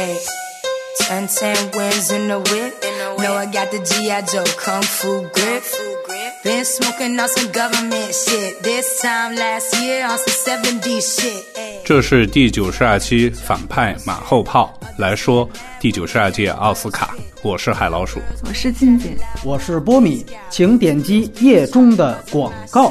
Ayy. Ten ten wins in the whip. Know I got the G.I. Joe Kung Fu grip. Been smoking on some government shit. This time last year on some 70 shit. 这是第九十二期反派马后炮来说第九十二届奥斯卡，我是海老鼠。我是静静，我是波米，请点击页中的广告。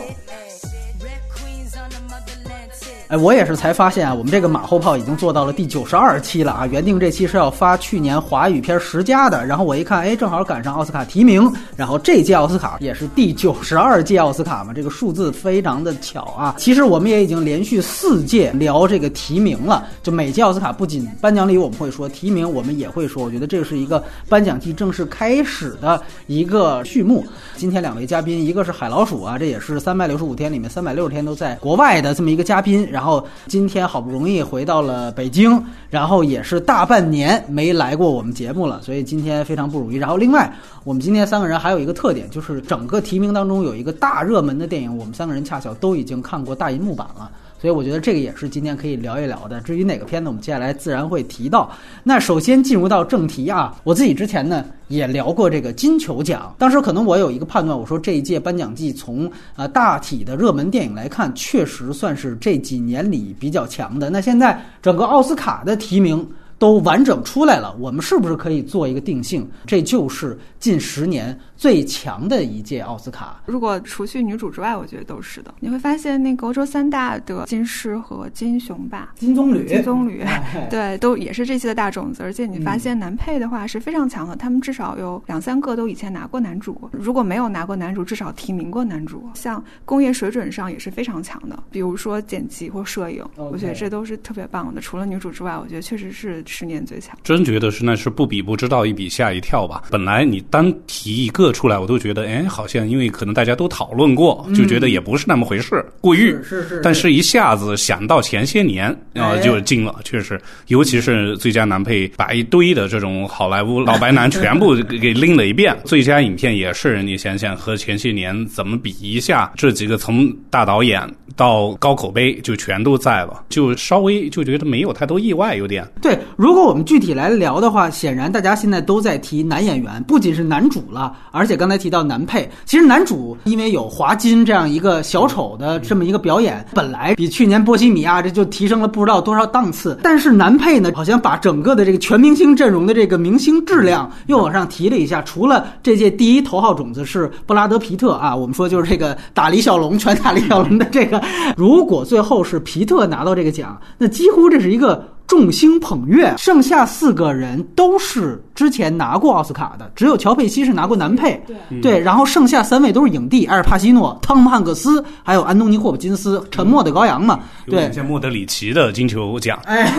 哎，我也是才发现啊，我们这个马后炮已经做到了第九十二期了啊！原定这期是要发去年华语片十佳的，然后我一看，哎，正好赶上奥斯卡提名，然后这届奥斯卡也是第九十二届奥斯卡嘛，这个数字非常的巧啊！其实我们也已经连续四届聊这个提名了，就每届奥斯卡不仅颁奖礼我们会说，提名我们也会说，我觉得这是一个颁奖季正式开始的一个序幕。今天两位嘉宾，一个是海老鼠啊，这也是三百六十五天里面三百六十天都在国外的这么一个嘉宾，然然后今天好不容易回到了北京，然后也是大半年没来过我们节目了，所以今天非常不容易。然后另外，我们今天三个人还有一个特点，就是整个提名当中有一个大热门的电影，我们三个人恰巧都已经看过大银幕版了。所以我觉得这个也是今天可以聊一聊的。至于哪个片子，我们接下来自然会提到。那首先进入到正题啊，我自己之前呢也聊过这个金球奖，当时可能我有一个判断，我说这一届颁奖季从呃大体的热门电影来看，确实算是这几年里比较强的。那现在整个奥斯卡的提名。都完整出来了，我们是不是可以做一个定性？这就是近十年最强的一届奥斯卡。如果除去女主之外，我觉得都是的。你会发现，那个欧洲三大的金狮和金熊吧，金棕榈，金棕榈，哎对，都也是这期的大种子。而且你发现男配的话是非常强的，他们至少有两三个都以前拿过男主，如果没有拿过男主，至少提名过男主。像工业水准上也是非常强的，比如说剪辑或摄影我觉得这都是特别棒的。除了女主之外，我觉得确实是十年最强。真觉得是那是不比不知道，一比吓一跳吧。本来你单提一个出来，我都觉得，哎，好像因为可能大家都讨论过，就觉得也不是那么回事，过誉。是是是，但是一下子想到前些年啊、哎就惊了，确实，尤其是最佳男配，把一堆的这种好莱坞老白男全部给给拎了一遍。最佳影片也是，你想想和前些年怎么比一下，这几个从大导演到高口碑就全都在了，就稍微就觉得没有太多意外，有点。对，如果我们具体来聊的话，显然大家现在都在提男演员，不仅是男主了，而而且刚才提到男配。其实男主因为有华金这样一个小丑的这么一个表演，本来比去年波西米亚这就提升了不知道多少档次。但是男配呢，好像把整个的这个全明星阵容的这个明星质量又往上提了一下。除了这届第一头号种子是布拉德皮特啊，我们说就是这个打李小龙拳打李小龙的这个，如果最后是皮特拿到这个奖，那几乎这是一个。众星捧月，剩下四个人都是之前拿过奥斯卡的，只有乔佩西是拿过男配，对，然后剩下三位都是影帝，埃尔帕西诺、汤姆汉克斯，还有安东尼霍普金斯，《沉默的羔羊》嘛，对，像莫德里奇的金球奖。哎，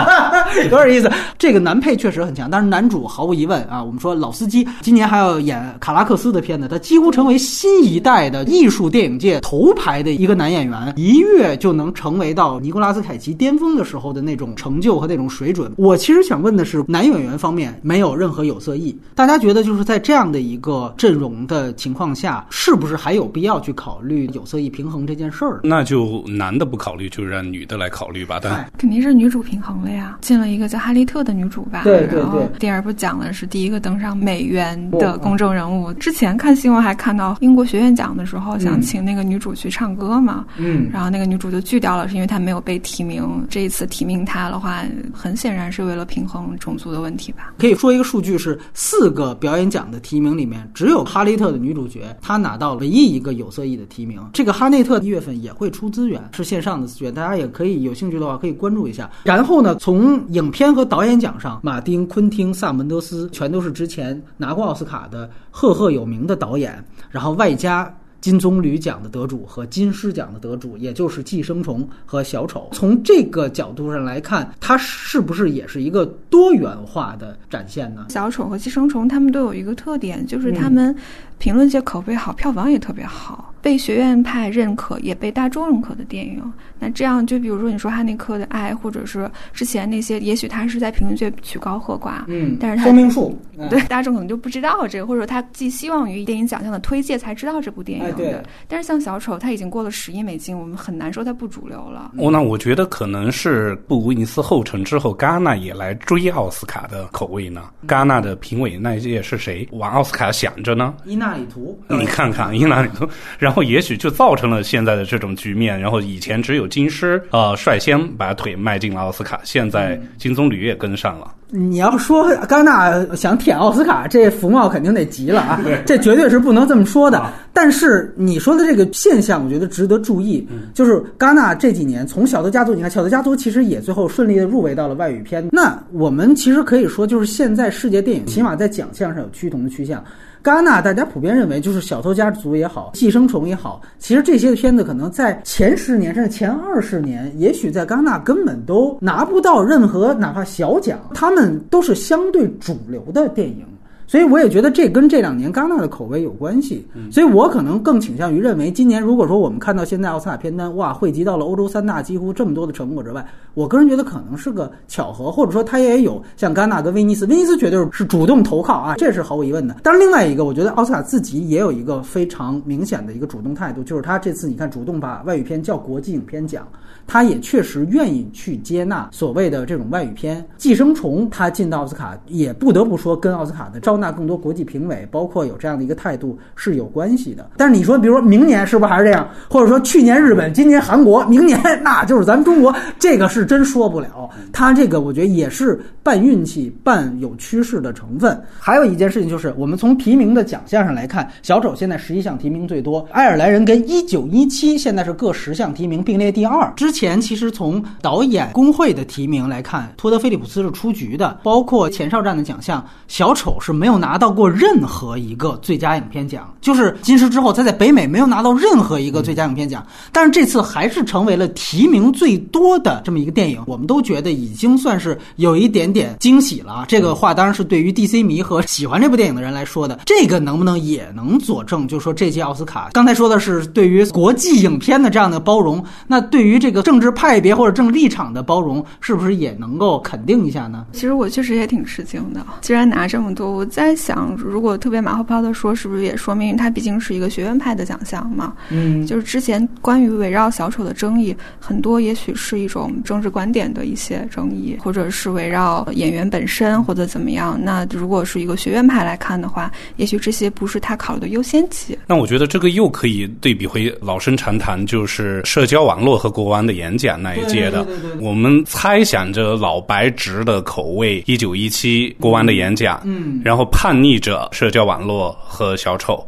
有点意思。这个男配确实很强，但是男主毫无疑问啊，我们说老司机今年还要演卡拉克斯的片子，他几乎成为新一代的艺术电影界头牌的一个男演员，一跃就能成为到尼古拉斯凯奇巅峰的时候的那种成就和那种水准。我其实想问的是，男演员方面没有任何有色艺，大家觉得就是在这样的一个阵容的情况下，是不是还有必要去考虑有色艺平衡这件事儿？那就男的不考虑，就让女的来考虑吧。但哎肯定是女主平衡了呀，进了一个叫哈利特的女主吧。对对然后对第二部讲的是第一个登上美元的公众人物。之前看新闻还看到英国学院奖的时候，想请那个女主去唱歌嘛，嗯然后那个女主就拒掉了，是因为她没有被提名。这一次提名她的话，很显然是为了平衡种族的问题吧。可以说一个数据是，四个表演奖的提名里面，只有哈利特的女主角她拿到唯一一个有色艺的提名。这个哈内特一月份也会出资源，是线上的资源，大家也可以有兴趣的话可以关注一下。然后呢，从影片和导演奖上，马丁·昆汀·萨门德斯全都是之前拿过奥斯卡的赫赫有名的导演，然后外加。金棕榈奖的得主和金狮奖的得主，也就是《寄生虫》和《小丑》。从这个角度上来看，它是不是也是一个多元化的展现呢？小丑和寄生虫他们都有一个特点，就是他们评论界口碑好，票房也特别好。被学院派认可也被大众认可的电影。那这样，就比如说你说《哈内克的爱》，或者是之前那些，也许他是在评论界曲高和寡，嗯，但是他说明书，对大众可能就不知道这个，或者说他寄希望于电影奖项的推介才知道这部电影的。对，但是像小丑，他已经过了十亿美金，我们很难说它不主流了。哦，那我觉得可能是布威尼斯后尘之后，戛纳也来追奥斯卡的口味呢。戛纳的评委那一届是谁？往奥斯卡想着呢？伊纳里图，你看看伊纳里图，然后也许就造成了现在的这种局面。然后以前只有金狮呃率先把腿迈进了奥斯卡，现在金棕榈也跟上了。你要说戛纳想舔奥斯卡，这福茂肯定得急了啊！这绝对是不能这么说的。但是你说的这个现象，我觉得值得注意。就是戛纳这几年从《小偷家族》，你看《小偷家族》其实也最后顺利的入围到了外语片。那我们其实可以说，就是现在世界电影起码在奖项上有趋同的趋向。戛纳大家普遍认为，就是《小偷家族》也好，《寄生虫》也好，其实这些片子可能在前十年甚至前二十年，也许在戛纳根本都拿不到任何哪怕小奖，他们都是相对主流的电影。所以我也觉得这跟这两年戛纳的口碑有关系，所以我可能更倾向于认为，今年如果说我们看到现在奥斯卡片单哇汇集到了欧洲三大几乎这么多的成果之外，我个人觉得可能是个巧合，或者说它也有像戛纳跟威尼斯，威尼斯绝对是主动投靠啊，这是毫无疑问的。但是另外一个，我觉得奥斯卡自己也有一个非常明显的一个主动态度，就是他这次你看主动把外语片叫国际影片奖。他也确实愿意去接纳所谓的这种外语片《寄生虫》，他进到奥斯卡，也不得不说跟奥斯卡的招纳更多国际评委，包括有这样的一个态度是有关系的。但是你说，比如说明年是不是还是这样？或者说去年日本，今年韩国，明年那就是咱们中国，这个是真说不了。他这个我觉得也是半运气半有趋势的成分。还有一件事情就是，我们从提名的奖项上来看，小丑现在十一项提名最多，爱尔兰人跟一九一七现在是各十项提名并列第二。之前。前其实从导演工会的提名来看，托德·菲利普斯是出局的，包括前哨战的奖项，小丑是没有拿到过任何一个最佳影片奖，就是金狮之后，他在北美没有拿到任何一个最佳影片奖，但是这次还是成为了提名最多的这么一个电影，我们都觉得已经算是有一点点惊喜了。这个话当然是对于 DC 迷和喜欢这部电影的人来说的，这个能不能也能佐证，就是说这届奥斯卡刚才说的是对于国际影片的这样的包容，那对于这个。政治派别或者政治立场的包容，是不是也能够肯定一下呢？其实我确实也挺吃惊的。既然拿这么多，我在想，如果特别马后炮的说，是不是也说明它毕竟是一个学院派的奖项嘛？嗯，就是之前关于围绕小丑的争议，很多也许是一种政治观点的一些争议，或者是围绕演员本身或者怎么样。那如果是一个学院派来看的话，也许这些不是他考虑的优先级。那我觉得这个又可以对比回老生常谈，就是社交网络和国王的。演讲那一届的，我们猜想着老白直的口味，一九一七国王的演讲，嗯，然后叛逆者社交网络和小丑，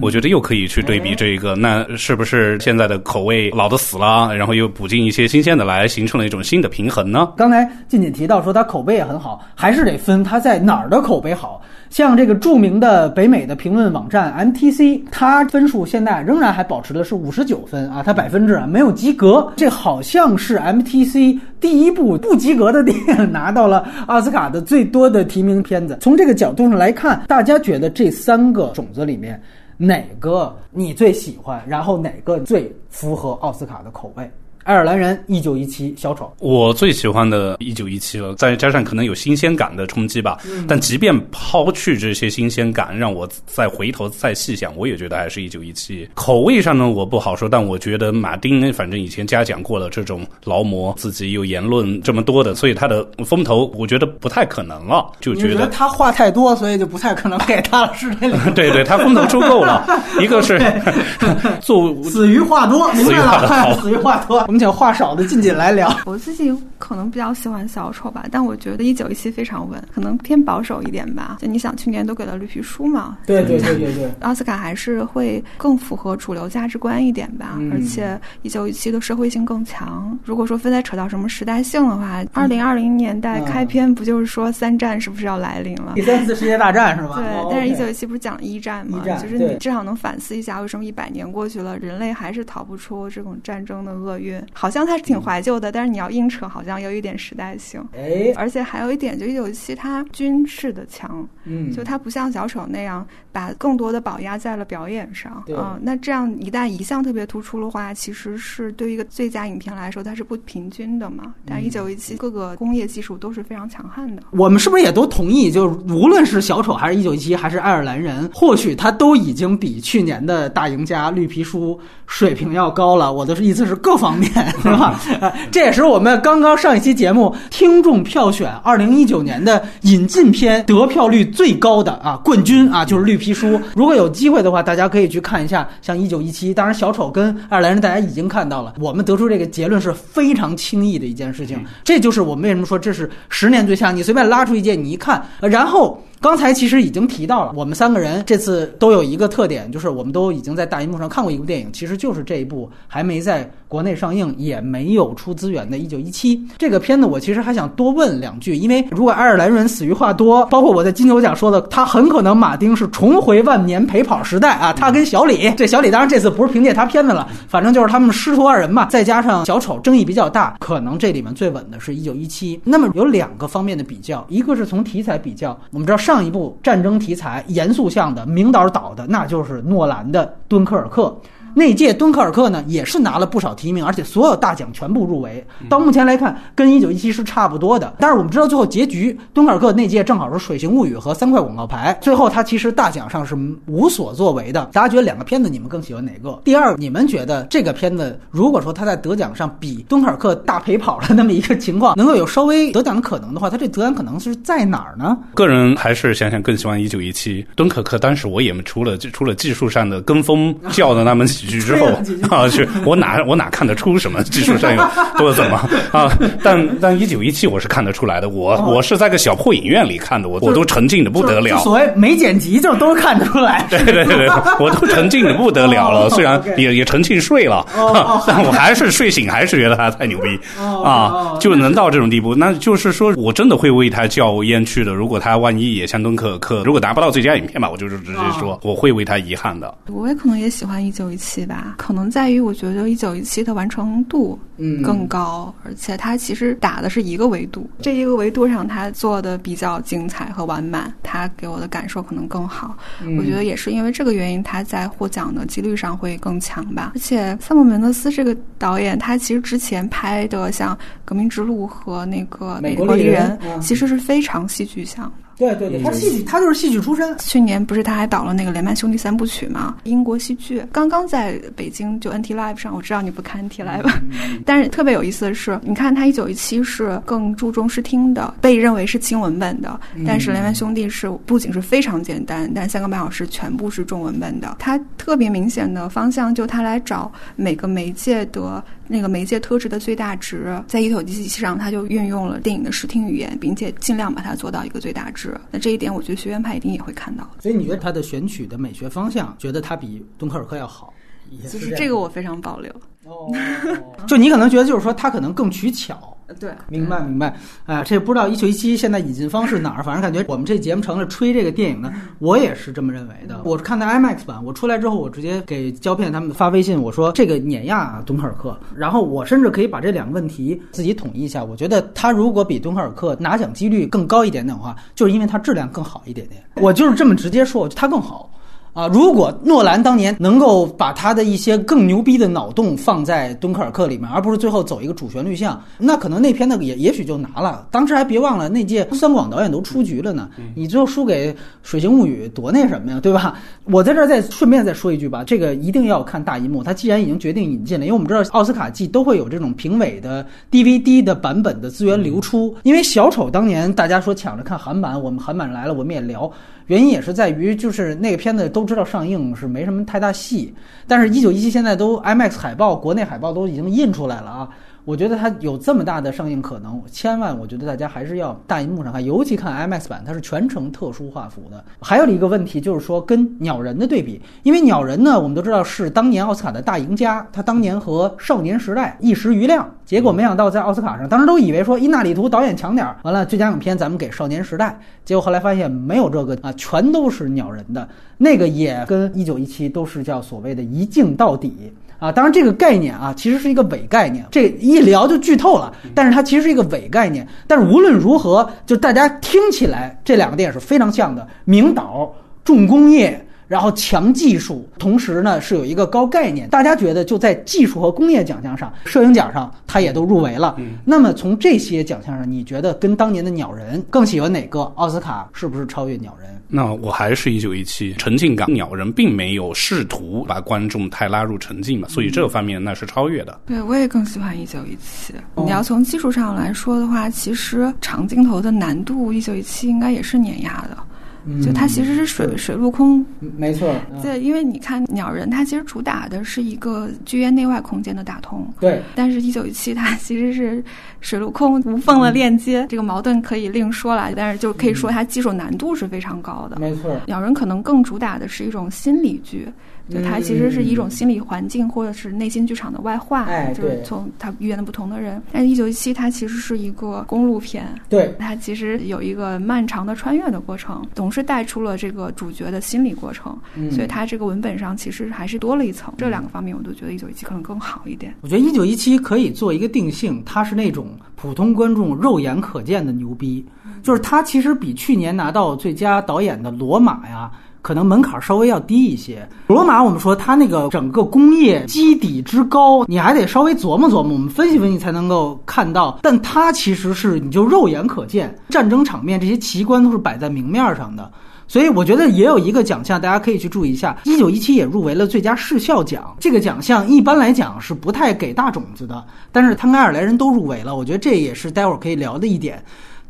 我觉得又可以去对比这一个，那是不是现在的口味老的死了，然后又补进一些新鲜的来，形成了一种新的平衡呢？刚才静静提到说他口碑也很好，还是得分他在哪儿的口碑好。像这个著名的北美的评论网站 MTC，它分数现在仍然还保持的是五十九分啊，它百分制啊没有及格，这好像是 MTC 第一部不及格的电影拿到了奥斯卡的最多的提名片子。从这个角度上来看，大家觉得这三个种子里面哪个你最喜欢，然后哪个最符合奥斯卡的口味？爱尔兰人一九一七小丑，我最喜欢的一九一七了，再加上可能有新鲜感的冲击吧。但即便抛去这些新鲜感，让我再回头再细想，我也觉得还是一九一七。口味上呢，我不好说，但我觉得马丁反正以前嘉奖过了这种劳模，自己有言论这么多的，所以他的风头我觉得不太可能了。就觉得他话太多，所以就不太可能给他了，是这个。对对，他风头出够了。一个是做 死于话多，明白了，死于话多。请话少的静静来聊。我自己可能比较喜欢小丑吧，但我觉得一九一七非常稳，可能偏保守一点吧。就你想，去年都给了绿皮书嘛？对对对对对。奥斯卡还是会更符合主流价值观一点吧，而且一九一七的社会性更强。如果说非得扯到什么时代性的话，二零二零年代开篇不就是说三战是不是要来临了？第三次世界大战是吧？对，但是一九一七不是讲一战吗？就是你至少能反思一下，为什么一百年过去了，人类还是逃不出这种战争的厄运。好像它是挺怀旧的，但是你要硬扯，好像有一点时代性。哎，而且还有一点，就一九七它军事的强，嗯，就它不像小丑那样把更多的宝压在了表演上对啊、那这样一旦一项特别突出的话，其实是对于一个最佳影片来说，它是不平均的嘛。但嗯一九一七各个工业技术都是非常强悍的。我们是不是也都同意，就是无论是小丑还是一九一七，还是爱尔兰人，或许他都已经比去年的大赢家绿皮书水平要高了。我的意思是各方面，对吧？呃这也是我们刚刚上一期节目听众票选二零一九年的引进片得票率最高的啊冠军啊，就是绿皮书。如果有机会的话，大家可以去看一下，像一九一七，当然小丑跟爱尔兰人大家已经看到了，我们得出这个结论是非常轻易的一件事情。这就是我们为什么说这是十年最强。你随便拉出一届，你一看，呃然后。刚才其实已经提到了，我们三个人这次都有一个特点，就是我们都已经在大荧幕上看过一部电影，其实就是这一部还没在国内上映，也没有出资源的《一九一七》这个片子。我其实还想多问两句，因为如果爱尔兰人死于话多，包括我在金球奖说的，他很可能马丁是重回万年陪跑时代啊，他跟小李，这小李当然这次不是凭借他片子了，反正就是他们师徒二人嘛，再加上小丑争议比较大，可能这里面最稳的是《一九一七》。那么有两个方面的比较，一个是从题材比较，我们知道上一部战争题材严肃向的明导导的，那就是诺兰的《敦刻尔克》。那届敦刻尔克呢，也是拿了不少提名，而且所有大奖全部入围。到目前来看，跟一九一七是差不多的。但是我们知道最后结局，敦刻尔克那届正好是《水形物语》和三块广告牌，最后他其实大奖上是无所作为的。大家觉得两个片子你们更喜欢哪个？第二，你们觉得这个片子如果说他在得奖上比敦刻尔克大陪跑了那么一个情况，能够有稍微得奖的可能的话，他这得奖可能是在哪儿呢？个人还是想想更喜欢一九一七敦刻尔克。当时我也除了除了技术上的跟风 叫的那么几句之后啊，去我哪我哪看得出什么技术上有多怎么啊？但但一九一七我是看得出来的，我哦我是在个小破影院里看的，我我都沉浸的不得了。所谓没剪辑，就都看得出来。对对对对，我都沉浸的不得了了。哦虽然也也沉浸睡了，哦但我还是睡醒，还是觉得他太牛逼哦啊哦，就能到这种地步。那就是说我真的会为他叫冤屈的。如果他万一也像敦刻尔克，如果拿不到最佳影片吧，我就是直接说我会为他遗憾的。我也可能也喜欢一九一七吧，可能在于我觉得一九一七的完成度嗯更高，而且它其实打的是一个维度，这一个维度上它做的比较精彩和完满，它给我的感受可能更好。嗯我觉得也是因为这个原因，他在获奖的几率上会更强吧。而且萨姆·门德斯这个导演，他其实之前拍的像《革命之路》和那个《美美国丽国丽人其实是非常戏剧向的。对对对，他戏剧，他就是戏剧出身。去年不是他还导了那个《雷曼兄弟三部曲》吗？英国戏剧刚刚在北京就 NT Live 上，我知道你不看 NT Live，、但是特别有意思的是，你看他一九一七是更注重视听的，被认为是轻文本的，但是《雷曼兄弟》是不仅是非常简单，但三个半小时全部是中文本的。他特别明显的方向就他来找每个媒介的那个媒介特质的最大值，在一九一七上它就运用了电影的视听语言，并且尽量把它做到一个最大值。那这一点，我觉得学院派一定也会看到。所以你觉得他的选取的美学方向，觉得他比敦刻尔克要好？也就是这个我非常保留。哦，就你可能觉得就是说他可能更取巧。对，明白明白，哎、这不知道一九一七现在引进方式哪儿，反正感觉我们这节目成了吹这个电影呢，我也是这么认为的。我看的 IMAX 版，我出来之后，我直接给胶片他们发微信，我说这个碾压敦刻尔克，然后我甚至可以把这两个问题自己统一一下。我觉得它如果比敦刻尔克拿奖几率更高一点点的话，就是因为它质量更好一点点。我就是这么直接说，它更好。啊，如果诺兰当年能够把他的一些更牛逼的脑洞放在敦刻尔克里面，而不是最后走一个主旋律项，那可能那片子也也许就拿了。当时还别忘了那届三广导演都出局了呢，你最后输给《水形物语》多那什么呀，对吧？我在这儿再顺便再说一句吧，这个一定要看大银幕。他既然已经决定引进了，因为我们知道奥斯卡季都会有这种评委的 DVD 的版本的资源流出，因为小丑当年大家说抢着看韩版，我们韩版来了，我们也聊。原因也是在于，就是那个片子都都知道上映是没什么太大戏，但是《一九一七》现在都 IMAX 海报，国内海报都已经印出来了啊。我觉得它有这么大的上映可能，千万我觉得大家还是要大荧幕上看，尤其看 IMAX 版，它是全程特殊画幅的。还有一个问题就是说跟《鸟人》的对比，因为《鸟人》呢，我们都知道是当年奥斯卡的大赢家，他当年和《少年时代》一时余亮，结果没想到在奥斯卡上，当时都以为说伊纳里图导演强点儿，完了最佳影片咱们给《少年时代》，结果后来发现没有这个啊，全都是《鸟人》的那个也跟《一九一七》都是叫所谓的一镜到底。啊。当然，这个概念啊，其实是一个伪概念，这一聊就剧透了。但是它其实是一个伪概念。但是无论如何，就大家听起来这两个电影是非常像的，名导重工业。然后强技术，同时呢是有一个高概念，大家觉得就在技术和工业奖项上，摄影奖上它也都入围了。那么从这些奖项上，你觉得跟当年的《鸟人》更喜欢哪个？奥斯卡是不是超越《鸟人》？那我还是一九一七，沉浸感，《鸟人》并没有试图把观众太拉入沉浸嘛，所以这方面那是超越的。对，我也更喜欢一九一七。你要从技术上来说的话，其实长镜头的难度，一九一七应该也是碾压的。就它其实是水水陆空，没错。对，因为你看鸟人，它其实主打的是一个剧院内外空间的打通。对。但是，一九一七它其实是水陆空无缝的链接，这个矛盾可以另说了。但是，就可以说它技术难度是非常高的。没错。鸟人可能更主打的是一种心理剧。就它其实是一种心理环境，或者是内心剧场的外化，就是从它语言的不同的人。但是一九一七它其实是一个公路片，对它其实有一个漫长的穿越的过程，总是带出了这个主角的心理过程，所以它这个文本上其实还是多了一层。这两个方面我都觉得一九一七可能更好一点。我觉得一九一七可以做一个定性，它是那种普通观众肉眼可见的牛逼，就是它其实比去年拿到最佳导演的《罗马》呀。可能门槛稍微要低一些。罗马，我们说它那个整个工业基底之高，你还得稍微琢磨琢磨，我们分析分析才能够看到。但它其实是你就肉眼可见，战争场面这些奇观都是摆在明面上的。所以我觉得也有一个奖项，大家可以去注意一下。一九一七也入围了最佳视效奖，这个奖项一般来讲是不太给大种子的，但是他跟爱尔兰人都入围了，我觉得这也是待会儿可以聊的一点。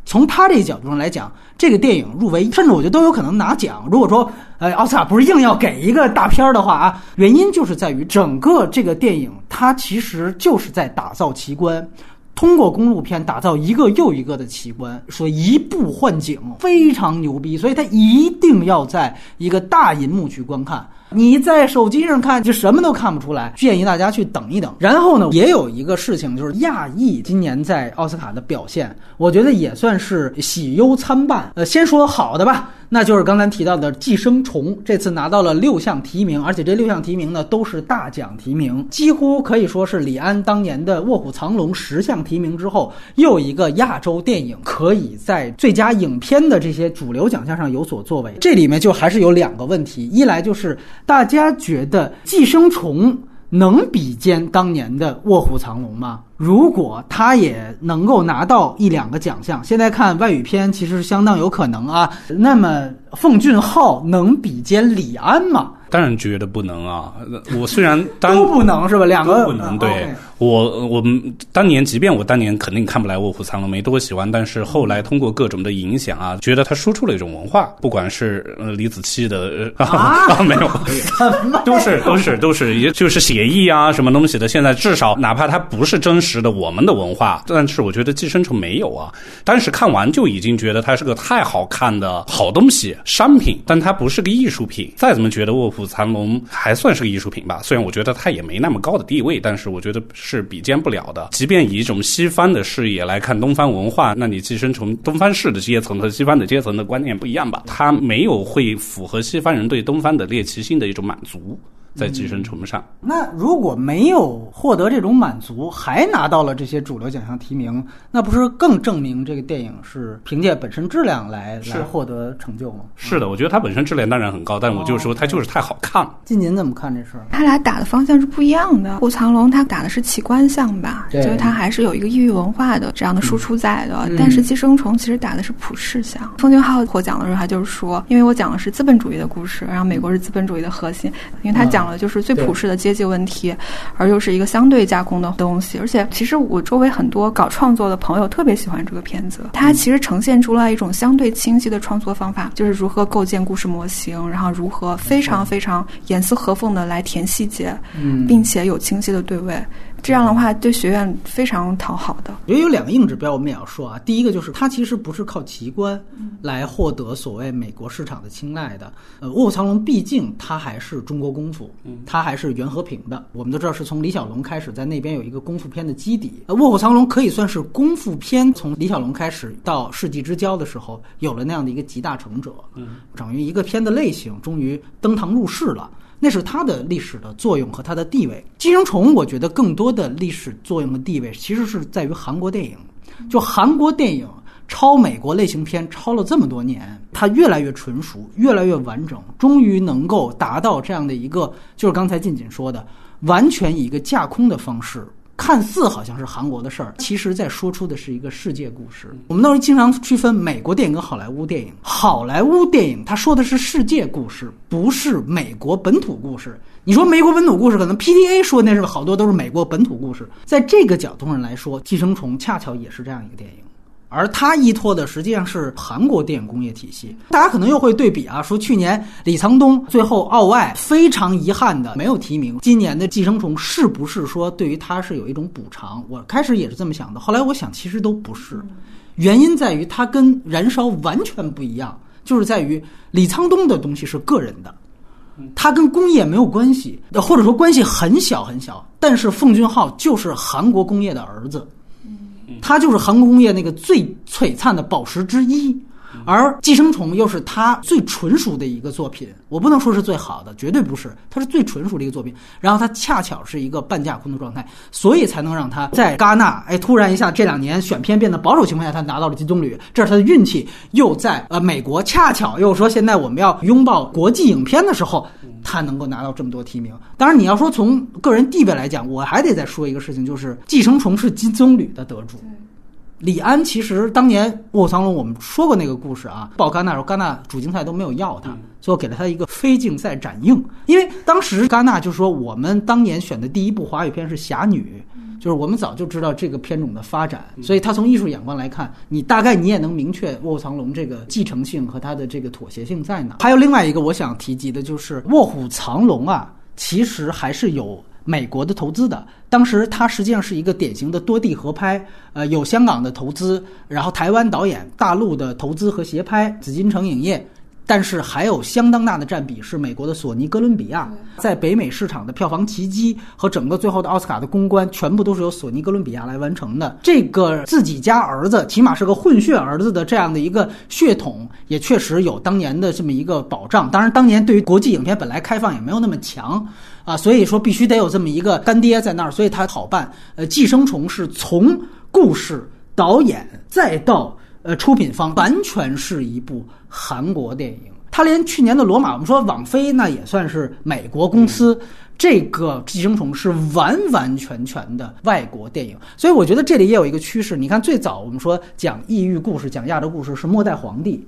从他这个角度上来讲，这个电影入围，甚至我觉得都有可能拿奖。如果说，呃，奥斯卡不是硬要给一个大片儿的话啊，原因就是在于整个这个电影，它其实就是在打造奇观，通过公路片打造一个又一个的奇观，说一步换景，非常牛逼，所以它一定要在一个大银幕去观看。你在手机上看就什么都看不出来，建议大家去等一等。然后呢，也有一个事情就是亚裔今年在奥斯卡的表现，我觉得也算是喜忧参半。呃，先说好的吧。那就是刚才提到的《寄生虫》，这次拿到了六项提名，而且这六项提名呢都是大奖提名，几乎可以说是李安当年的《卧虎藏龙》十项提名之后，又一个亚洲电影可以在最佳影片的这些主流奖项上有所作为。这里面就还是有两个问题，一来就是大家觉得《寄生虫》能比肩当年的《卧虎藏龙》吗？如果他也能够拿到一两个奖项，现在看外语片其实是相当有可能啊。那么奉俊昊能比肩李安吗？当然觉得不能啊！我虽然都不能是吧？两个不能。对我，我们当年，即便我当年肯定看不来《卧虎藏龙》，没多喜欢，但是后来通过各种的影响啊，觉得他输出了一种文化，不管是呃李子柒的啊，没有，都是都是都是，也就是写意啊，什么东西的。现在至少哪怕它不是真实的我们的文化，但是我觉得《寄生虫》没有啊。当时看完就已经觉得它是个太好看的好东西，商品，但它不是个艺术品。再怎么觉得《卧虎》。藏龙还算是个艺术品吧，虽然我觉得它也没那么高的地位，但是我觉得是比肩不了的。即便以一种西方的视野来看东方文化，那你寄生虫东方式的阶层和西方的阶层的观念不一样吧？它没有会符合西方人对东方的猎奇心的一种满足。在寄生虫上，那如果没有获得这种满足，还拿到了这些主流奖项提名，那不是更证明这个电影是凭借本身质量来来获得成就吗？是的，我觉得它本身质量当然很高，但我就说它就是太好看。金您怎么看这事儿？他俩打的方向是不一样的。顾藏龙他打的是奇观向吧，就是他还是有一个异域文化的这样的输出在的。但是寄生虫其实打的是普世向。奉俊昊获奖的时候，他就是说，因为我讲的是资本主义的故事，然后美国是资本主义的核心，因为他讲。就是最普世的阶级问题，而又是一个相对加工的东西。而且，其实我周围很多搞创作的朋友特别喜欢这个片子。它其实呈现出了一种相对清晰的创作方法，就是如何构建故事模型，然后如何非常非常严丝合缝的来填细节，并且有清晰的对位。这样的话，对学院非常讨好的。因为有两个硬指标，我们也要说啊。第一个就是它其实不是靠奇观来获得所谓美国市场的青睐的。呃，《卧虎藏龙》毕竟它还是中国功夫，它还是袁和平的。我们都知道是从李小龙开始在那边有一个功夫片的基底。呃，《卧虎藏龙》可以算是功夫片从李小龙开始到世纪之交的时候有了那样的一个集大成者。嗯，等于一个片的类型终于登堂入室了。那是它的历史的作用和它的地位。《寄生虫》我觉得更多的历史作用和地位其实是在于韩国电影，就韩国电影抄美国类型片抄了这么多年，它越来越纯熟，越来越完整，终于能够达到这样的一个，就是刚才静静说的，完全以一个架空的方式。看似好像是韩国的事儿，其实在说出的是一个世界故事。我们当时经常区分美国电影跟好莱坞电影。好莱坞电影它说的是世界故事，不是美国本土故事。你说美国本土故事，可能 PDA 说那是好多都是美国本土故事。在这个角度上来说，《寄生虫》恰巧也是这样一个电影。而它依托的实际上是韩国电影工业体系。大家可能又会对比啊，说去年李沧东最后奥外非常遗憾的没有提名，今年的《寄生虫》是不是说对于他是有一种补偿？我开始也是这么想的，后来我想其实都不是，原因在于它跟《燃烧》完全不一样，就是在于李沧东的东西是个人的，他跟工业没有关系，或者说关系很小很小。但是奉俊昊就是韩国工业的儿子。它就是航空工业那个最璀璨的宝石之一，而《寄生虫》又是它最纯熟的一个作品。我不能说是最好的，绝对不是，它是最纯熟的一个作品。然后它恰巧是一个半架空的状态，所以才能让它在戛纳，哎，突然一下这两年选片变得保守情况下，他拿到了金棕榈，这是他的运气。又在呃美国，恰巧又说现在我们要拥抱国际影片的时候。他能够拿到这么多提名，当然你要说从个人地位来讲，我还得再说一个事情，就是《寄生虫》是金棕榈的得主。李安其实当年《卧虎藏龙》，我们说过那个故事啊，报戛纳时候，戛纳主竞赛都没有要他，最后给了他一个非竞赛展映，因为当时戛纳就说我们当年选的第一部华语片是《侠女》。就是我们早就知道这个片种的发展，所以他从艺术眼光来看，你大概你也能明确《卧虎藏龙》这个继承性和它的这个妥协性在哪。还有另外一个我想提及的就是《卧虎藏龙》啊，其实还是有美国的投资的。当时它实际上是一个典型的多地合拍，呃，有香港的投资，然后台湾导演、大陆的投资和协拍，紫禁城影业。但是还有相当大的占比是美国的索尼哥伦比亚，在北美市场的票房奇迹和整个最后的奥斯卡的公关，全部都是由索尼哥伦比亚来完成的。这个自己家儿子，起码是个混血儿子的这样的一个血统，也确实有当年的这么一个保障。当然，当年对于国际影片本来开放也没有那么强啊，所以说必须得有这么一个干爹在那儿，所以他好办。呃，《寄生虫》是从故事、导演再到。呃，出品方完全是一部韩国电影，他连去年的《罗马》，我们说网飞那也算是美国公司，这个《寄生虫》是完完全全的外国电影，所以我觉得这里也有一个趋势。你看，最早我们说讲异域故事、讲亚洲故事是末代皇帝，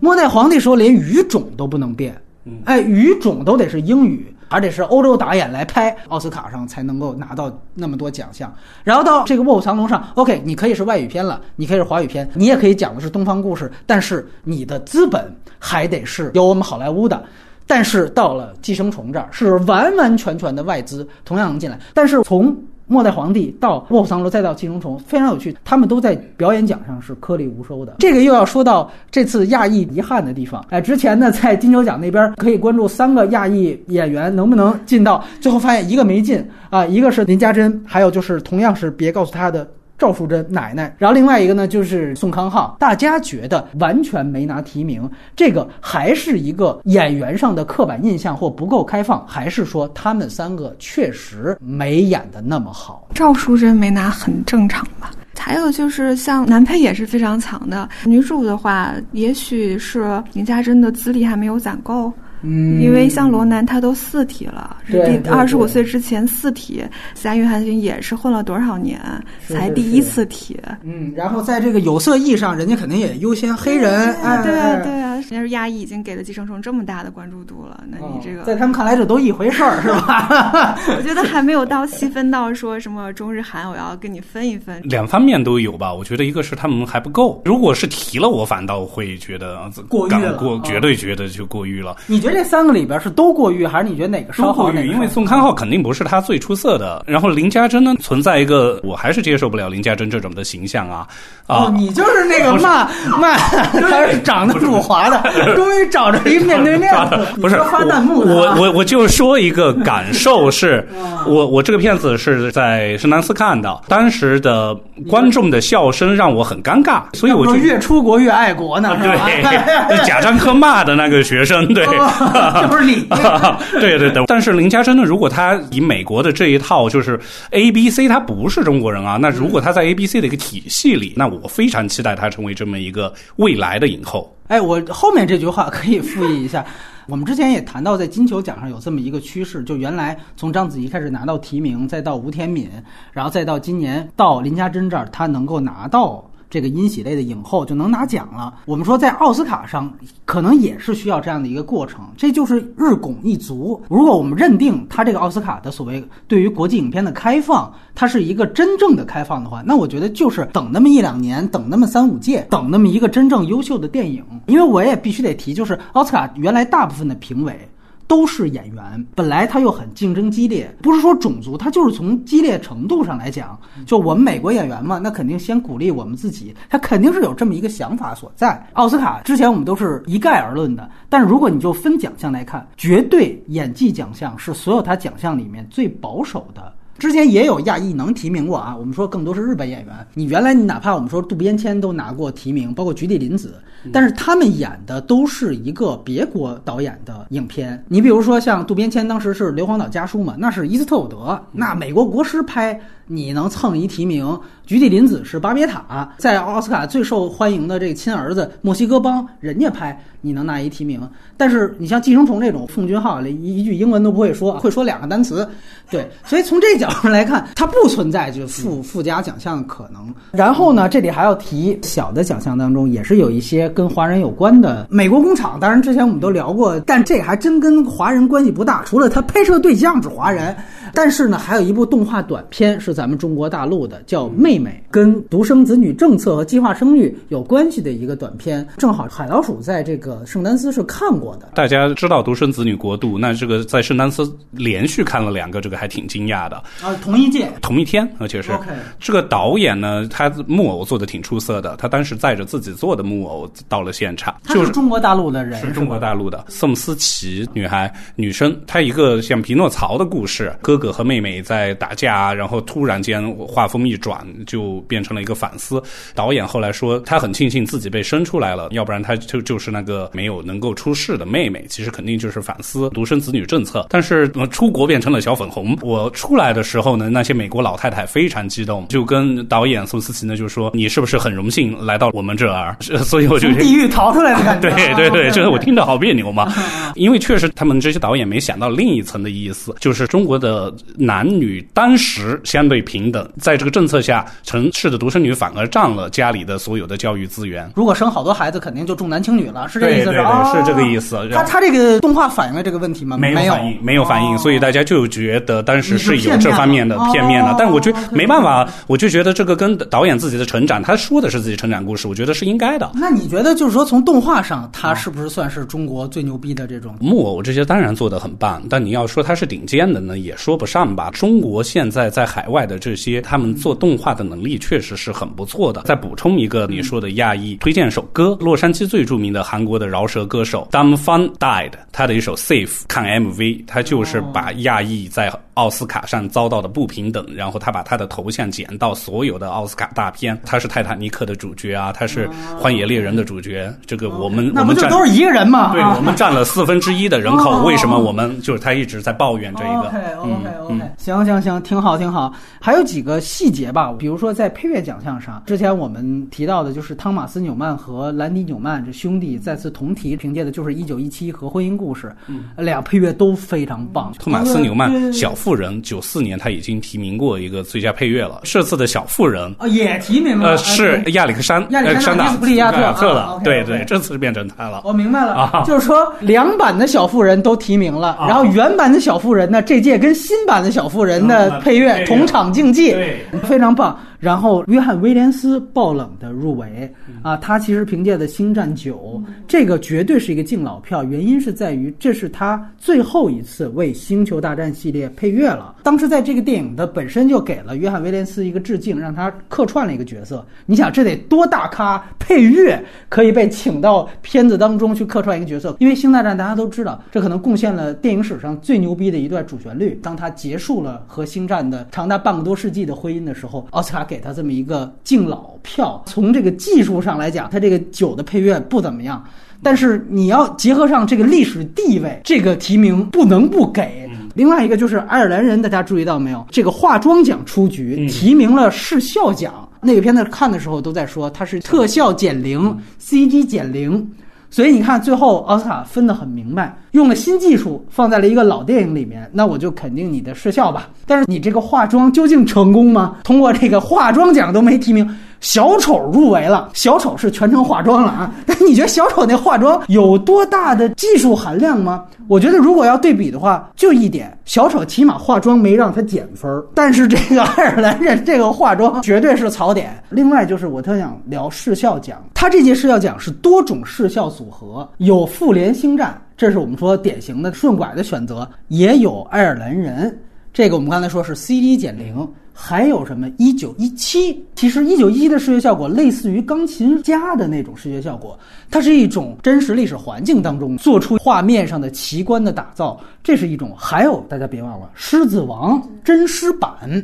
末代皇帝时候连语种都不能变，哎，语种都得是英语。而且是欧洲导演来拍，奥斯卡上才能够拿到那么多奖项。然后到这个《卧虎藏龙》上，OK，你可以是外语片了，你可以是华语片，你也可以讲的是东方故事，但是你的资本还得是由我们好莱坞的。但是到了《寄生虫》这儿，是完完全全的外资，同样能进来。但是从末代皇帝到卧虎藏龙，再到寄生虫，非常有趣。他们都在表演奖上是颗粒无收的。这个又要说到这次亚裔遗憾的地方。哎，之前呢，在金球奖那边可以关注三个亚裔演员能不能进到，最后发现一个没进啊，一个是林家珍，还有就是同样是别告诉他的。赵淑珍奶奶，然后另外一个呢就是宋康昊，大家觉得完全没拿提名，这个还是一个演员上的刻板印象或不够开放，还是说他们三个确实没演的那么好？赵淑珍没拿很正常吧？还有就是像男配也是非常强的，女主的话，也许是林家珍的资历还没有攒够。嗯，因为像罗南他都四体了，第二十五岁之前四体，夏约翰逊也是混了多少年才第一次体。嗯，然后在这个有色艺上，人家肯定也优先黑人。哎，对啊，对啊，人家是亚裔已经给了《寄生虫》这么大的关注度了，那你这个在他们看来这都一回事儿，是吧？我觉得还没有到细分到说什么中日韩，我要跟你分一分。两方面都有吧，我觉得一个是他们还不够，如果是提了，我反倒会觉得过誉了，过绝对觉得就过誉了。你觉得？这三个里边是都过誉，还是你觉得哪个稍过誉？因为宋康昊肯定不是他最出色的。然后林家珍呢，存在一个我还是接受不了林家珍这种的形象啊啊！你就是那个骂骂，他是长得辱华的，终于找着一面对面的，不是发弹幕。我我我就说一个感受 是，我我这个片子是在圣丹斯看的，当时的观众的笑声让我很尴尬，所以我就越出国越爱国呢。对，贾樟柯骂的那个学生。对，这不是你。对对对，但是林嘉珍呢，如果他以美国的这一套就是 A B C，他不是中国人啊，那如果他在 A B C 的一个体系里，那我非常期待他成为这么一个未来的影后。哎，我后面这句话可以复议一下。我们之前也谈到，在金球奖上有这么一个趋势，就原来从章子怡开始拿到提名，再到吴天敏，然后再到今年到林嘉珍这儿，她能够拿到。这个音喜类的影后就能拿奖了。我们说在奥斯卡上可能也是需要这样的一个过程，这就是日拱一卒。如果我们认定它这个奥斯卡的所谓对于国际影片的开放，它是一个真正的开放的话，那我觉得就是等那么一两年，等那么三五届，等那么一个真正优秀的电影。因为我也必须得提，就是奥斯卡原来大部分的评委。都是演员，本来他又很竞争激烈，不是说种族，他就是从激烈程度上来讲，就我们美国演员嘛，那肯定先鼓励我们自己，他肯定是有这么一个想法所在。奥斯卡之前我们都是一概而论的，但是如果你就分奖项来看，绝对演技奖项是所有他奖项里面最保守的。之前也有亚裔能提名过啊，我们说更多是日本演员。你原来你哪怕我们说渡边谦都拿过提名，包括菊地凛子，但是他们演的都是一个别国导演的影片。你比如说像渡边谦当时是《硫磺岛家书》嘛，那是伊斯特伍德，那美国国师拍。你能蹭一提名？菊地凛子是巴别塔，在奥斯卡最受欢迎的这个亲儿子墨西哥帮，人家拍你能拿一提名。但是你像寄生虫这种，奉俊昊连一句英文都不会说，会说两个单词，对，所以从这角度来看，它不存在就附附加奖项的可能。然后呢，这里还要提小的奖项当中，也是有一些跟华人有关的。美国工厂，当然之前我们都聊过，但这还真跟华人关系不大，除了他拍摄对象是华人。但是呢，还有一部动画短片是咱们中国大陆的，叫《妹妹》，跟独生子女政策和计划生育有关系的一个短片。正好海老鼠在这个圣丹斯是看过的。大家知道独生子女国度，那这个在圣丹斯连续看了两个，这个还挺惊讶的啊。同一届，同一天，而且是。这个导演呢，他木偶做的挺出色的，他当时载着自己做的木偶到了现场。就是中国大陆的人，是中国大陆的宋思琪女孩女生，她一个像匹诺曹的故事，哥。哥和妹妹在打架，然后突然间画风一转，就变成了一个反思。导演后来说，他很庆幸自己被生出来了，要不然他就就是那个没有能够出世的妹妹。其实肯定就是反思独生子女政策。但是出国变成了小粉红。我出来的时候呢，那些美国老太太非常激动，就跟导演宋思琪呢就说：“你是不是很荣幸来到我们这儿？”所以我就地狱逃出来的感觉。对 对对，这个我听着好别扭嘛。因为确实他们这些导演没想到另一层的意思，就是中国的。男女当时相对平等，在这个政策下，城市的独生女反而占了家里的所有的教育资源。如果生好多孩子，肯定就重男轻女了，是这意思是是这个意思。他他这个动画反映了这个问题吗？没有反映，没有反映，所以大家就觉得当时是有这方面的片面的。但我觉得没办法，我就觉得这个跟导演自己的成长，他说的是自己成长故事，我觉得是应该的。那你觉得就是说，从动画上，他是不是算是中国最牛逼的这种木偶？这些当然做的很棒，但你要说他是顶尖的呢，也说不上。吧，中国现在在海外的这些，他们做动画的能力确实是很不错的。再补充一个你说的亚裔，推荐首歌，洛杉矶最著名的韩国的饶舌歌手 dum fun died 他的一首 Safe，看 MV，他就是把亚裔在奥斯卡上遭到的不平等，然后他把他的头像剪到所有的奥斯卡大片，他是泰坦尼克的主角啊，他是荒野猎人的主角，这个我们我们这都是一个人嘛？对，我们占了四分之一的人口，为什么我们就是他一直在抱怨这一个？嗯嗯。行行行，挺好挺好。还有几个细节吧，比如说在配乐奖项上，之前我们提到的就是汤马斯纽曼和兰迪纽曼这兄弟再次同题，凭借的就是《一九一七》和《婚姻故事》，俩配乐都非常棒。汤马斯纽曼《小妇人》九四年他已经提名过一个最佳配乐了，这次的《小妇人》啊也提名了，呃是亚历克山亚历克山大布利亚特了，对对，这次是变成他了。我明白了，就是说两版的小妇人都提名了，然后原版的小妇人呢，这届跟新版的小妇人的。配乐同场竞技，非常棒。然后，约翰威廉斯爆冷的入围啊，他其实凭借的《星战九》这个绝对是一个敬老票，原因是在于这是他最后一次为《星球大战》系列配乐了。当时在这个电影的本身就给了约翰威廉斯一个致敬，让他客串了一个角色。你想这得多大咖配乐可以被请到片子当中去客串一个角色？因为《星大战》大家都知道，这可能贡献了电影史上最牛逼的一段主旋律。当他结束了和《星战》的长达半个多世纪的婚姻的时候，奥斯卡给他这么一个敬老票。从这个技术上来讲，他这个酒的配乐不怎么样。但是你要结合上这个历史地位，这个提名不能不给。另外一个就是爱尔兰人，大家注意到没有？这个化妆奖出局，提名了视效奖。那个片子看的时候都在说它是特效减龄，CG 减零。所以你看，最后奥斯卡分得很明白，用了新技术放在了一个老电影里面，那我就肯定你的视效吧。但是你这个化妆究竟成功吗？通过这个化妆奖都没提名。小丑入围了，小丑是全程化妆了啊！但 你觉得小丑那化妆有多大的技术含量吗？我觉得如果要对比的话，就一点，小丑起码化妆没让他减分儿，但是这个爱尔兰人这个化妆绝对是槽点。另外就是我特想聊视效奖，他这届视效奖是多种视效组合，有复联星战，这是我们说典型的顺拐的选择，也有爱尔兰人，这个我们刚才说是 CD 减零。还有什么？一九一七，其实一九一七的视觉效果类似于钢琴家的那种视觉效果，它是一种真实历史环境当中做出画面上的奇观的打造，这是一种。还有大家别忘了，《狮子王》真狮版，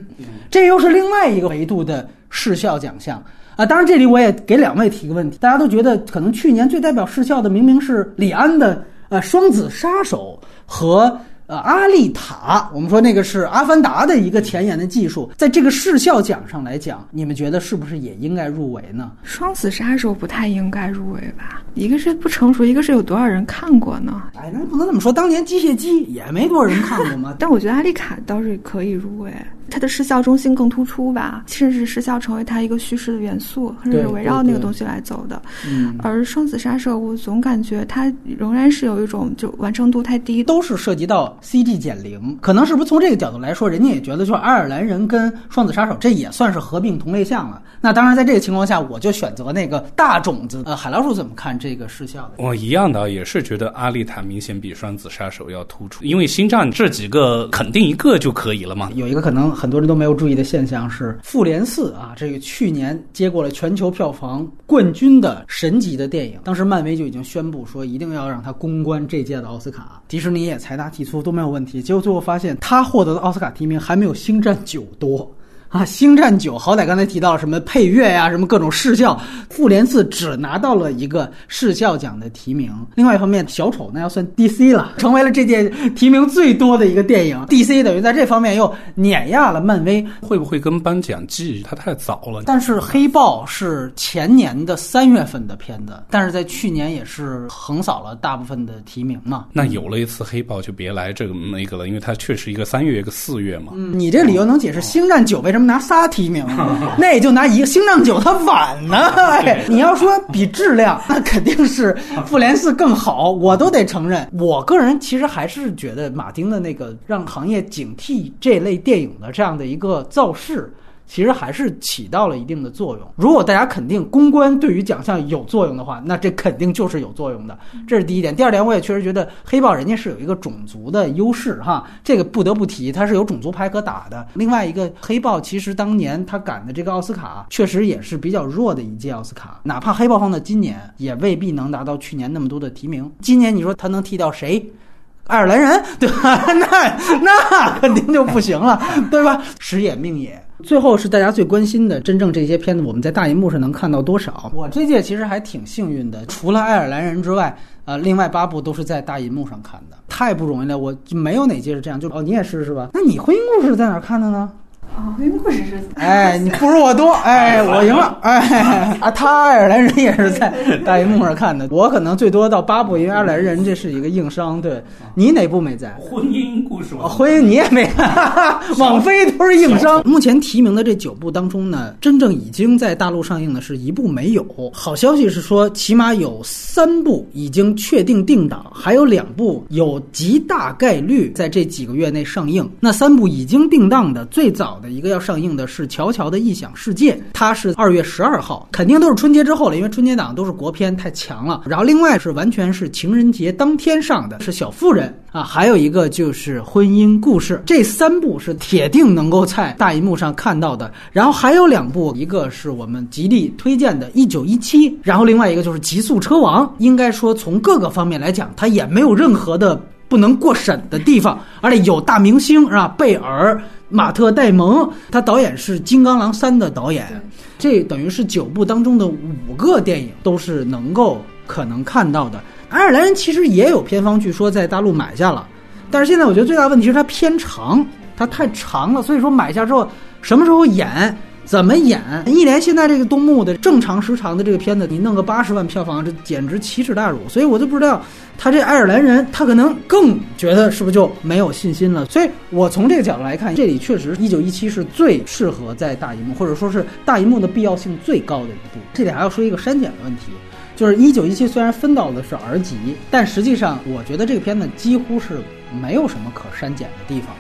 这又是另外一个维度的视效奖项啊。当然，这里我也给两位提个问题，大家都觉得可能去年最代表视效的明明是李安的呃《双子杀手》和。呃，阿丽塔，我们说那个是阿凡达的一个前沿的技术，在这个视效奖上来讲，你们觉得是不是也应该入围呢？双子杀手不太应该入围吧？一个是不成熟，一个是有多少人看过呢？哎，那不能这么说，当年机械姬也没多少人看过嘛。但我觉得阿丽卡倒是可以入围。它的失效中心更突出吧，甚至失效成为它一个叙事的元素，甚至是围绕那个东西来走的。嗯，而双子杀手，我总感觉它仍然是有一种就完成度太低，都是涉及到 CG 减零，可能是不是从这个角度来说，人家也觉得就是爱尔兰人跟双子杀手这也算是合并同类项了。那当然，在这个情况下，我就选择那个大种子。呃，海老鼠怎么看这个失效的？我一样的，也是觉得阿丽塔明显比双子杀手要突出，因为星战这几个肯定一个就可以了嘛。有一个可能。很多人都没有注意的现象是，《复联四》啊，这个去年接过了全球票房冠军的神级的电影，当时漫威就已经宣布说一定要让他公关这届的奥斯卡，迪士尼也财大气粗都没有问题，结果最后发现他获得的奥斯卡提名还没有《星战九》多。啊，星战九好歹刚才提到什么配乐呀，什么各种视效，复联四只拿到了一个视效奖的提名。另外一方面，小丑那要算 DC 了，成为了这届提名最多的一个电影。DC 等于在这方面又碾压了漫威。会不会跟颁奖季它太早了？但是黑豹是前年的三月份的片子，但是在去年也是横扫了大部分的提名嘛。那有了一次黑豹就别来这个那个了，因为它确实一个三月一个四月嘛。嗯，你这理由能解释星战九为什么？拿仨提名，那也就拿一个《星战九》，它晚呢。你要说比质量，那肯定是 《复联四》更好，我都得承认。我个人其实还是觉得马丁的那个让行业警惕这类电影的这样的一个造势。其实还是起到了一定的作用。如果大家肯定公关对于奖项有作用的话，那这肯定就是有作用的。这是第一点。第二点，我也确实觉得黑豹人家是有一个种族的优势哈，这个不得不提，它是有种族牌可打的。另外一个，黑豹其实当年他赶的这个奥斯卡，确实也是比较弱的一届奥斯卡。哪怕黑豹放到今年，也未必能拿到去年那么多的提名。今年你说他能替掉谁？爱尔兰人，对吧？那那肯定就不行了，对吧？时也命也。最后是大家最关心的，真正这些片子我们在大银幕上能看到多少？我这届其实还挺幸运的，除了爱尔兰人之外，呃，另外八部都是在大银幕上看的，太不容易了。我就没有哪届是这样，就哦，你也是是吧？那你婚姻故事在哪看的呢？啊，婚姻故事是。哎，你不如我多，哎，我赢了，哎啊，他爱尔兰人也是在大银幕上看的，我可能最多到八部，因为爱尔兰人这是一个硬伤。对你哪部没在？婚姻故事。婚姻你也没看，网飞都是硬伤。目前提名的这九部当中呢，真正已经在大陆上映的是一部没有。好消息是说，起码有三部已经确定定档，还有两部有极大概率在这几个月内上映。那三部已经定档的，最早的。一个要上映的是《乔乔的异想世界》，它是二月十二号，肯定都是春节之后了，因为春节档都是国片太强了。然后另外是完全是情人节当天上的是《小妇人》啊，还有一个就是《婚姻故事》，这三部是铁定能够在大荧幕上看到的。然后还有两部，一个是我们极力推荐的《一九一七》，然后另外一个就是《极速车王》。应该说，从各个方面来讲，它也没有任何的不能过审的地方，而且有大明星是吧？贝尔、马特·戴蒙，他导演是《金刚狼三》的导演，这等于是九部当中的五个电影都是能够可能看到的。爱尔兰人其实也有片方，据说在大陆买下了，但是现在我觉得最大问题是它偏长，它太长了，所以说买下之后什么时候演，怎么演？一连现在这个东木的正常时长的这个片子，你弄个八十万票房，这简直奇耻大辱。所以我就不知道他这爱尔兰人，他可能更觉得是不是就没有信心了。所以我从这个角度来看，这里确实一九一七是最适合在大银幕，或者说是大银幕的必要性最高的一部。这里还要说一个删减的问题。就是一九一七虽然分到的是儿级，但实际上我觉得这个片子几乎是没有什么可删减的地方，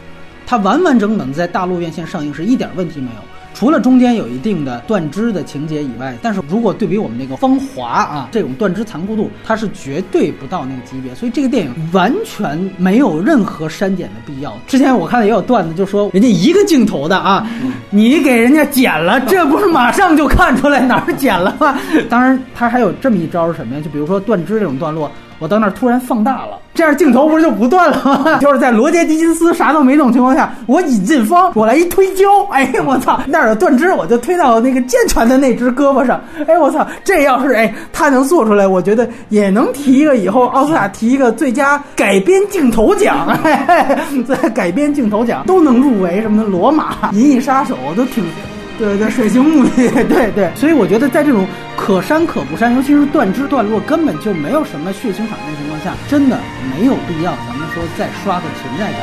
它完完整整在大陆院线上映是一点问题没有，除了中间有一定的断肢的情节以外，但是如果对比我们那个《芳华》啊这种断肢残酷度，它是绝对不到那个级别，所以这个电影完全没有任何删减的必要。之前我看也有段子就说人家一个镜头的啊，你给人家剪了，这不是马上就看出来哪儿剪了吗？当然，他还有这么一招是什么呀？就比如说断肢这种段落，我到那儿突然放大了，这样镜头不是就不断了吗？就是在罗杰·狄金斯啥都没弄情况下，我引进方，我来一推胶，哎，我操，那儿有断肢，我就推到那个健全的那只胳膊上，哎，我操，这要是哎他能做出来，我觉得也能提一个以后奥斯卡提一个最佳改编镜头奖，在改编镜头奖都能入围，什么的，罗马、银翼杀手都挺。对对，水形目的，对对，所以我觉得在这种可删可不删，尤其是断肢断落根本就没有什么血腥场面的情况下，真的没有必要咱们说再刷的存在感，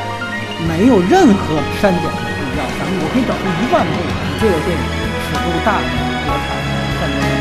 没有任何删减的必要。咱们我可以找出一万部比这个电影尺度大的。